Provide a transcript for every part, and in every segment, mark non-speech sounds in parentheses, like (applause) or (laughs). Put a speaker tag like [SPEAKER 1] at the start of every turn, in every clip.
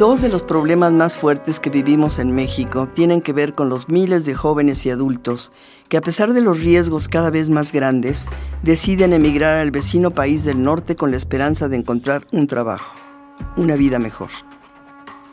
[SPEAKER 1] Dos de los problemas más fuertes que vivimos en México tienen que ver con los miles de jóvenes y adultos que a pesar de los riesgos cada vez más grandes, deciden emigrar al vecino país del norte con la esperanza de encontrar un trabajo, una vida mejor.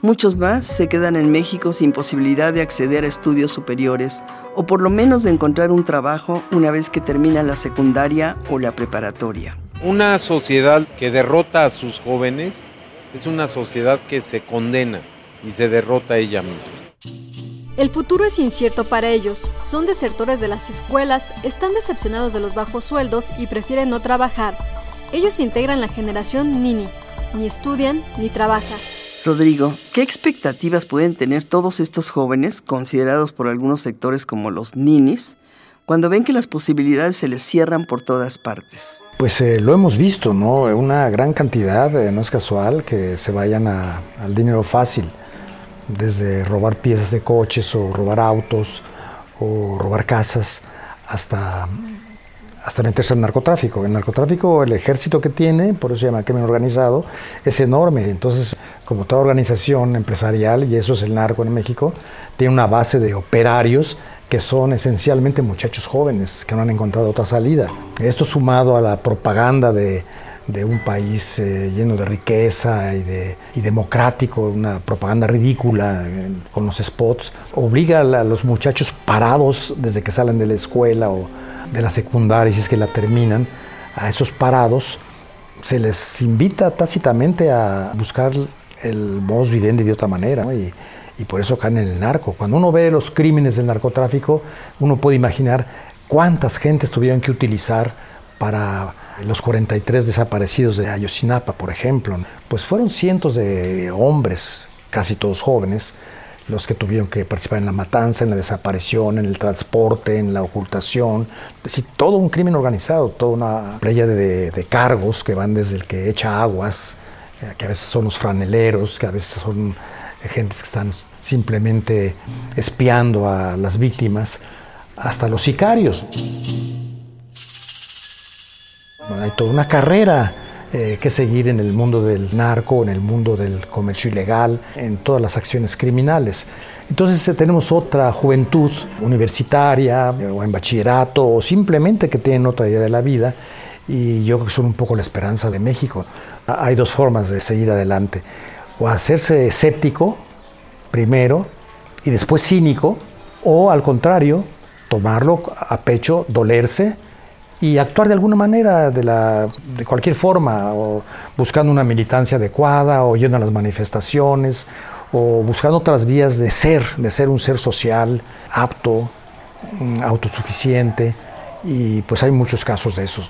[SPEAKER 1] Muchos más se quedan en México sin posibilidad de acceder a estudios superiores o por lo menos de encontrar un trabajo una vez que terminan la secundaria o la preparatoria.
[SPEAKER 2] Una sociedad que derrota a sus jóvenes es una sociedad que se condena y se derrota a ella misma.
[SPEAKER 3] El futuro es incierto para ellos, son desertores de las escuelas, están decepcionados de los bajos sueldos y prefieren no trabajar. Ellos integran la generación Nini, ni estudian ni trabajan.
[SPEAKER 1] Rodrigo, ¿qué expectativas pueden tener todos estos jóvenes, considerados por algunos sectores como los ninis, cuando ven que las posibilidades se les cierran por todas partes?
[SPEAKER 4] Pues eh, lo hemos visto, ¿no? Una gran cantidad, eh, no es casual que se vayan al dinero fácil, desde robar piezas de coches o robar autos o robar casas hasta, hasta meterse al narcotráfico. El narcotráfico, el ejército que tiene, por eso se llama crimen organizado, es enorme. Entonces, como toda organización empresarial, y eso es el narco en México, tiene una base de operarios que son esencialmente muchachos jóvenes que no han encontrado otra salida. Esto sumado a la propaganda de, un país eh, lleno de riqueza y, de, democrático, una propaganda ridícula eh, con los spots, obliga a, los muchachos parados desde que salen de la escuela o de la secundaria, si es que la terminan, a esos parados, se les invita tácitamente a buscar el modus vivendi de otra manera por eso caen en el narco. Cuando uno ve los crímenes del narcotráfico, uno puede imaginar cuántas gentes tuvieron que utilizar para los 43 desaparecidos de Ayotzinapa, por ejemplo. Pues fueron cientos de hombres, casi todos jóvenes, los que tuvieron que participar en la matanza, en la desaparición, en el transporte, en la ocultación. Es decir, todo un crimen organizado, toda una playa de, de cargos que van desde el que echa aguas, eh, que a veces son los franeleros, que a veces son gentes que están simplemente espiando a las víctimas, hasta los sicarios. hay toda una carrera eh, que seguir en el mundo del narco, en el mundo del comercio ilegal, en todas las acciones criminales. Entonces eh, tenemos otra juventud universitaria eh, o en bachillerato o simplemente que tienen otra idea de la vida y yo creo que son un poco la esperanza de México. Hay dos formas de seguir adelante, o hacerse escéptico primero y después cínico, o al contrario, tomarlo a pecho, dolerse y actuar de alguna manera, de, la, de cualquier forma, o buscando una militancia adecuada, o yendo a las manifestaciones, o buscando otras vías de ser, de ser un ser social, apto, mm, autosuficiente, y pues hay muchos casos de esos,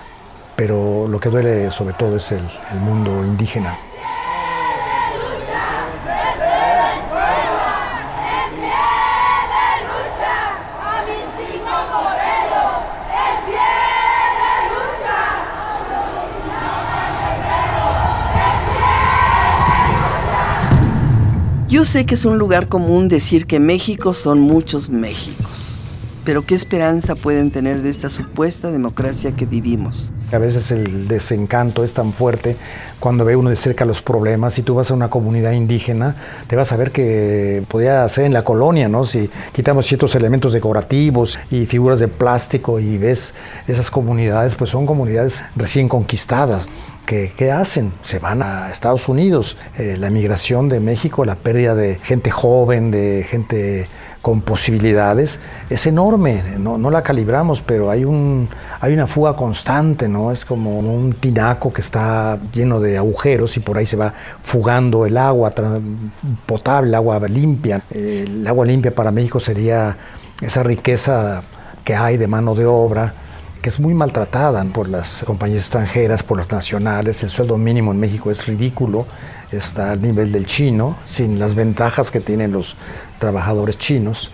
[SPEAKER 4] pero lo que duele sobre todo es el, el mundo indígena.
[SPEAKER 1] Yo sé que es un lugar común decir que México son muchos Méxicos, pero ¿qué esperanza pueden tener de esta supuesta democracia que vivimos?
[SPEAKER 4] A veces el desencanto es tan fuerte cuando ve uno de cerca los problemas. Si tú vas a una comunidad indígena, te vas a ver que podría ser en la colonia, ¿no? Si quitamos ciertos elementos decorativos y figuras de plástico y ves esas comunidades, pues son comunidades recién conquistadas. ¿Qué, hacen? Se van a Estados Unidos. Eh, la migración de México, la pérdida de gente joven, de gente con posibilidades, es enorme. No, no la calibramos, pero hay, un, hay una fuga constante, ¿no? Es como un tinaco que está lleno de agujeros y por ahí se va fugando el agua potable, agua limpia. el agua limpia para México sería esa riqueza que hay de mano de obra es muy maltratada por las compañías extranjeras, por las nacionales. El sueldo mínimo en México es ridículo. está al nivel del chino, sin las ventajas que tienen los trabajadores chinos.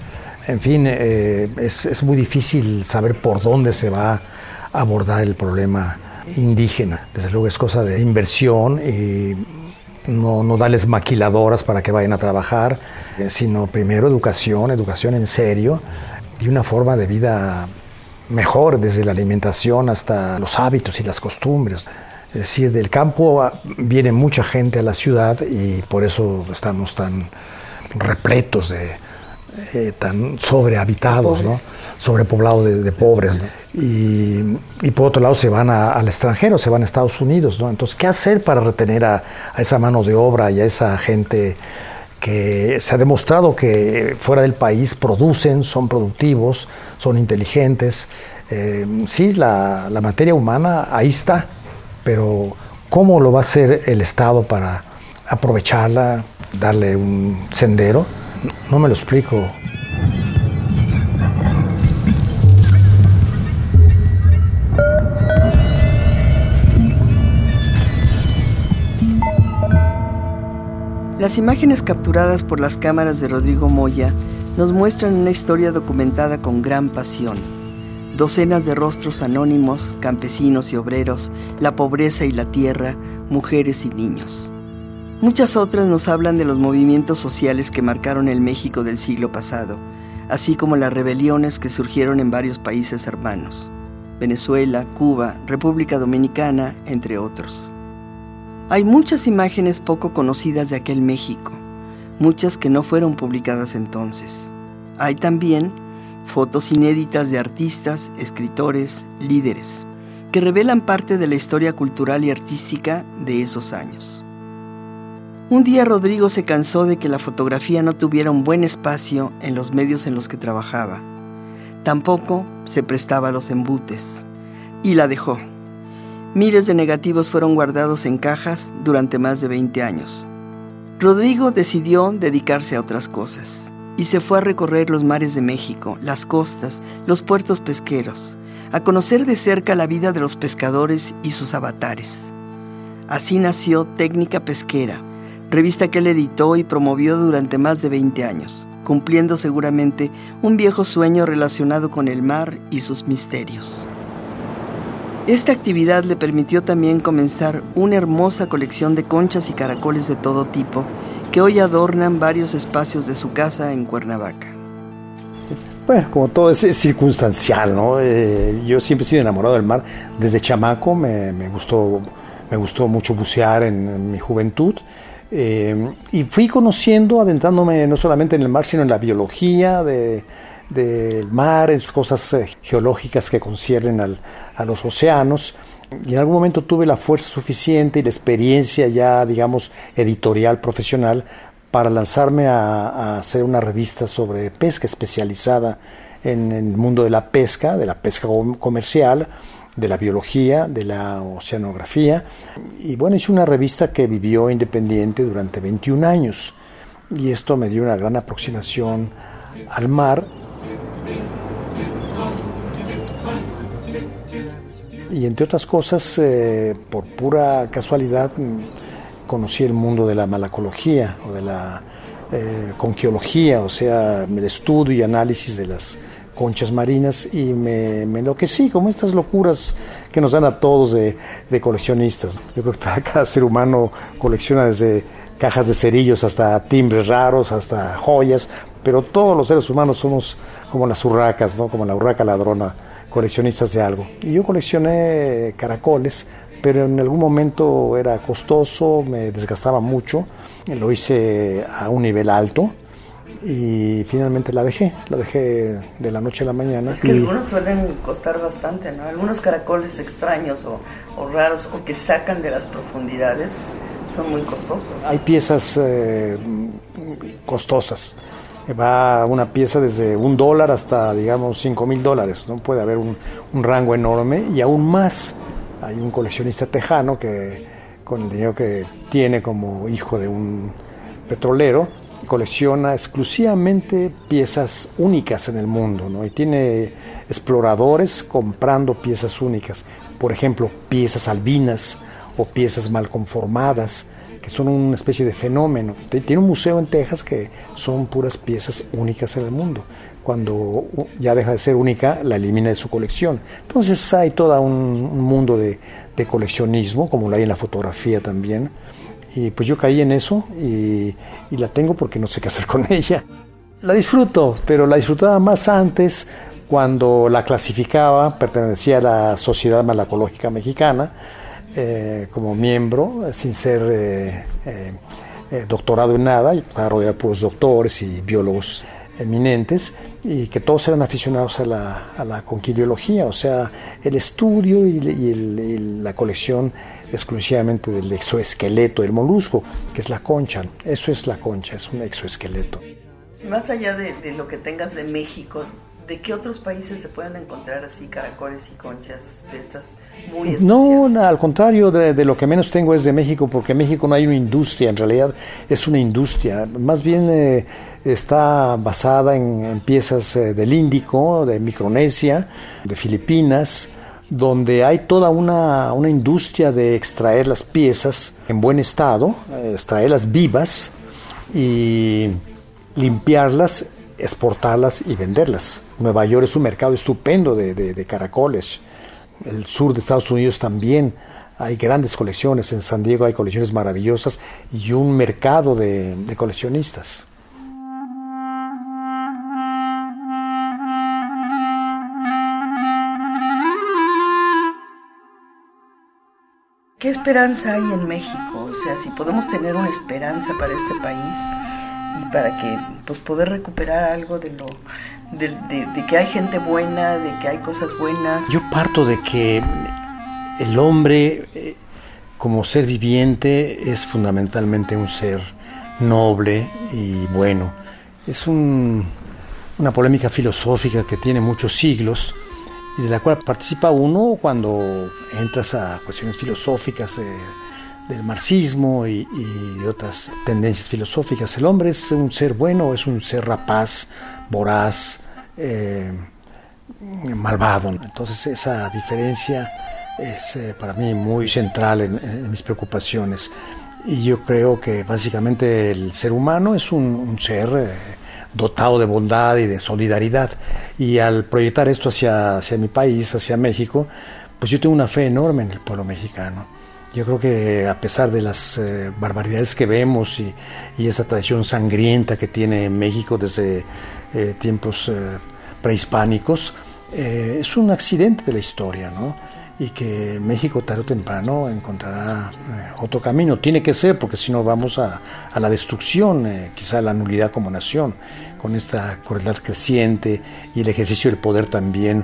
[SPEAKER 4] En fin, eh, es, es, muy difícil saber por dónde se va a abordar el problema indígena. Desde luego es cosa de inversión y no, no darles maquiladoras para que vayan a trabajar, eh, sino primero educación, educación en serio y una forma de vida mejor, desde la alimentación hasta los hábitos y las costumbres. Es decir, del campo viene mucha gente a la ciudad y por eso estamos tan repletos de, eh, tan sobrehabitados, ¿no? sobrepoblados de, de pobres. Y, y, por otro lado se van al extranjero, se van a Estados Unidos. ¿no? Entonces, ¿qué hacer para retener a, a, esa mano de obra y a esa gente que se ha demostrado que fuera del país producen, son productivos, son inteligentes? Eh, sí, la, la materia humana ahí está, pero ¿cómo lo va a hacer el Estado para aprovecharla, darle un sendero? No me lo explico.
[SPEAKER 1] Las imágenes capturadas por las cámaras de Rodrigo Moya nos muestran una historia documentada con gran pasión. Docenas de rostros anónimos, campesinos y obreros, la pobreza y la tierra, mujeres y niños. Muchas otras nos hablan de los movimientos sociales que marcaron el México del siglo pasado, así como las rebeliones que surgieron en varios países hermanos, Venezuela, Cuba, República Dominicana, entre otros. Hay muchas imágenes poco conocidas de aquel México, muchas que no fueron publicadas entonces. Hay también fotos inéditas de artistas, escritores, líderes, que revelan parte de la historia cultural y artística de esos años. Un día Rodrigo se cansó de que la fotografía no tuviera un buen espacio en los medios en los que trabajaba. Tampoco se prestaba a los embutes. Y la dejó. Miles de negativos fueron guardados en cajas durante más de 20 años. Rodrigo decidió dedicarse a otras cosas y se fue a recorrer los mares de México, las costas, los puertos pesqueros, a conocer de cerca la vida de los pescadores y sus avatares. Así nació Técnica Pesquera, revista que él editó y promovió durante más de 20 años, cumpliendo seguramente un viejo sueño relacionado con el mar y sus misterios. Esta actividad le permitió también comenzar una hermosa colección de conchas y caracoles de todo tipo que hoy adornan varios espacios de su casa en Cuernavaca.
[SPEAKER 4] Bueno, como todo es, circunstancial, ¿no? Eh, yo siempre he sido enamorado del mar. Desde chamaco me, gustó, me gustó mucho bucear en, mi juventud eh, y fui conociendo, adentrándome no solamente en el mar, sino en la biología del de, mar, es cosas eh, geológicas que conciernen al, a los océanos. Y en algún momento tuve la fuerza suficiente y la experiencia ya, digamos, editorial, profesional, para lanzarme a, a hacer una revista sobre pesca especializada en el mundo de la pesca, de la pesca comercial, de la biología, de la oceanografía. Y bueno, hice una revista que vivió independiente durante 21 años. Y esto me dio una gran aproximación al mar. Y entre otras cosas, eh, por pura casualidad, conocí el mundo de la malacología o de la eh, conquiología, o sea, el estudio y análisis de las conchas marinas y me, me enloquecí, como estas locuras que nos dan a todos de, de, coleccionistas. Yo creo que (laughs) cada ser humano colecciona desde cajas de cerillos hasta timbres raros, hasta joyas, pero todos los seres humanos somos como las urracas, ¿no? como la urraca ladrona, coleccionistas de algo. Y yo coleccioné caracoles, pero en algún momento era costoso, me desgastaba mucho, lo hice a un nivel alto y finalmente la dejé, la dejé de la noche a la mañana.
[SPEAKER 1] Es que algunos suelen costar bastante, ¿no? Algunos caracoles extraños o, o, raros o que sacan de las profundidades son muy costosos.
[SPEAKER 4] Hay piezas eh, costosas. Va una pieza desde un dólar hasta, digamos, cinco mil dólares. ¿no? Puede haber un, rango enorme y aún más. Hay un coleccionista tejano que, con el dinero que tiene como hijo de un petrolero, colecciona exclusivamente piezas únicas en el mundo, ¿no? Y tiene exploradores comprando piezas únicas, por ejemplo, piezas albinas o piezas mal conformadas, que son una especie de fenómeno. Tiene un museo en Texas que son puras piezas únicas en el mundo. Cuando ya deja de ser única, la elimina de su colección. Entonces hay todo un, mundo de, coleccionismo, como lo hay en la fotografía también. Y pues yo caí en eso y, y la tengo porque no sé qué hacer (laughs) con ella. La disfruto, pero la disfrutaba más antes cuando la clasificaba, pertenecía a la Sociedad Malacológica Mexicana eh, como miembro, sin ser eh, eh, doctorado en nada, estaba rodeado de puros doctores y biólogos eminentes, y que todos eran aficionados a la, a o sea, el estudio y, la colección exclusivamente del exoesqueleto del molusco, que es la concha. Eso es la concha, es un exoesqueleto.
[SPEAKER 1] Más allá de lo que tengas de México, ¿De qué otros países se pueden encontrar así caracoles y conchas de estas muy especiales?
[SPEAKER 4] No, al contrario, de, lo que menos tengo es de México, porque en México no hay una industria, en realidad es una industria. Más bien eh, está basada en, piezas eh, del Índico, de Micronesia, de Filipinas, donde hay toda una, una industria de extraer las piezas en buen estado, eh, extraerlas vivas y limpiarlas exportarlas y venderlas. Nueva York es un mercado estupendo de, caracoles. El sur de Estados Unidos también hay grandes colecciones. En San Diego hay colecciones maravillosas y un mercado de, de coleccionistas.
[SPEAKER 1] ¿Qué esperanza hay en México? O sea, si podemos tener una esperanza para este país, y para que pues poder recuperar algo de lo de, que hay gente buena, de que hay cosas buenas.
[SPEAKER 4] Yo parto de que el hombre eh, como ser viviente es fundamentalmente un ser noble y bueno. Es una polémica filosófica que tiene muchos siglos y de la cual participa uno cuando entras a cuestiones filosóficas. Eh, del marxismo y, otras tendencias filosóficas. El hombre es un ser bueno es un ser rapaz, voraz, eh, malvado. Entonces esa diferencia es eh, para mí muy central en, mis preocupaciones. Y yo creo que básicamente el ser humano es un, ser eh, dotado de bondad y de solidaridad. Y al proyectar esto hacia, hacia mi país, hacia México, pues yo tengo una fe enorme en el pueblo mexicano yo creo que a pesar de las eh, barbaridades que vemos y, esa tradición sangrienta que tiene México desde eh, tiempos eh, prehispánicos, es un accidente de la historia, ¿no? Y que México tarde o temprano encontrará otro camino. Tiene que ser, porque si no vamos a, a la destrucción, quizá a la nulidad como nación, con esta crueldad creciente y el ejercicio del poder también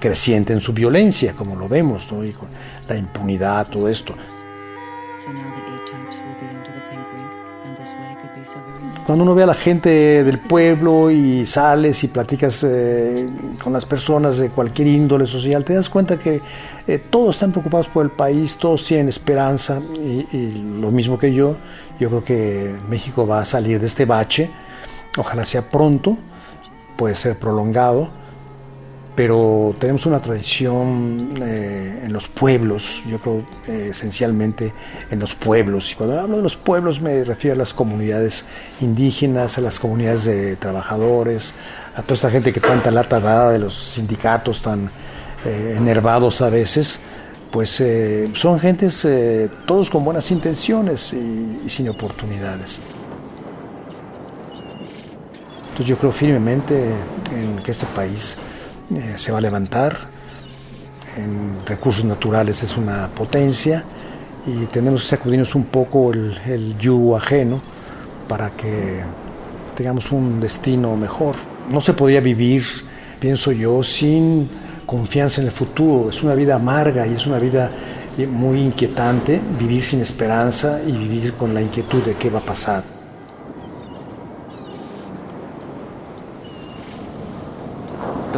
[SPEAKER 4] creciente en su violencia, como lo vemos, ¿no? Y con, la impunidad, todo esto. Cuando uno ve a la gente del pueblo y sales y platicas eh, con las personas de cualquier índole social, te das cuenta que eh, todos están preocupados por el país, todos tienen esperanza y, y, lo mismo que yo, yo creo que México va a salir de este bache, ojalá sea pronto, puede ser prolongado, pero tenemos una tradición eh, en los pueblos, yo creo eh, esencialmente en los pueblos. Y cuando hablo de los pueblos me refiero a las comunidades indígenas, a las comunidades de trabajadores, a toda esta gente que tanta lata da de los sindicatos tan eh, enervados a veces, pues son gentes todos con buenas intenciones y sin oportunidades. Entonces yo creo firmemente en que este país eh, se va a levantar. En recursos naturales es una potencia y tenemos que sacudirnos un poco el, el yugo ajeno para que tengamos un destino mejor. No se podía vivir, pienso yo, sin confianza en el futuro. Es una vida amarga y es una vida muy inquietante vivir sin esperanza y vivir con la inquietud de qué va a pasar.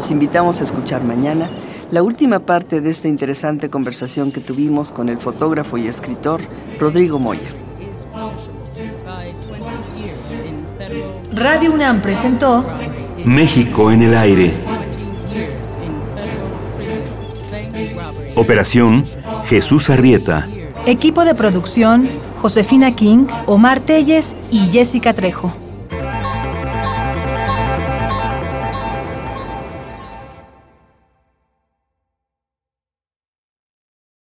[SPEAKER 1] Los invitamos a escuchar mañana la última parte de esta interesante conversación que tuvimos con el fotógrafo y escritor Rodrigo Moya.
[SPEAKER 5] Radio UNAM presentó
[SPEAKER 6] México en el aire. Operación Jesús Arrieta.
[SPEAKER 5] Equipo de producción Josefina King, Omar Telles y Jessica Trejo.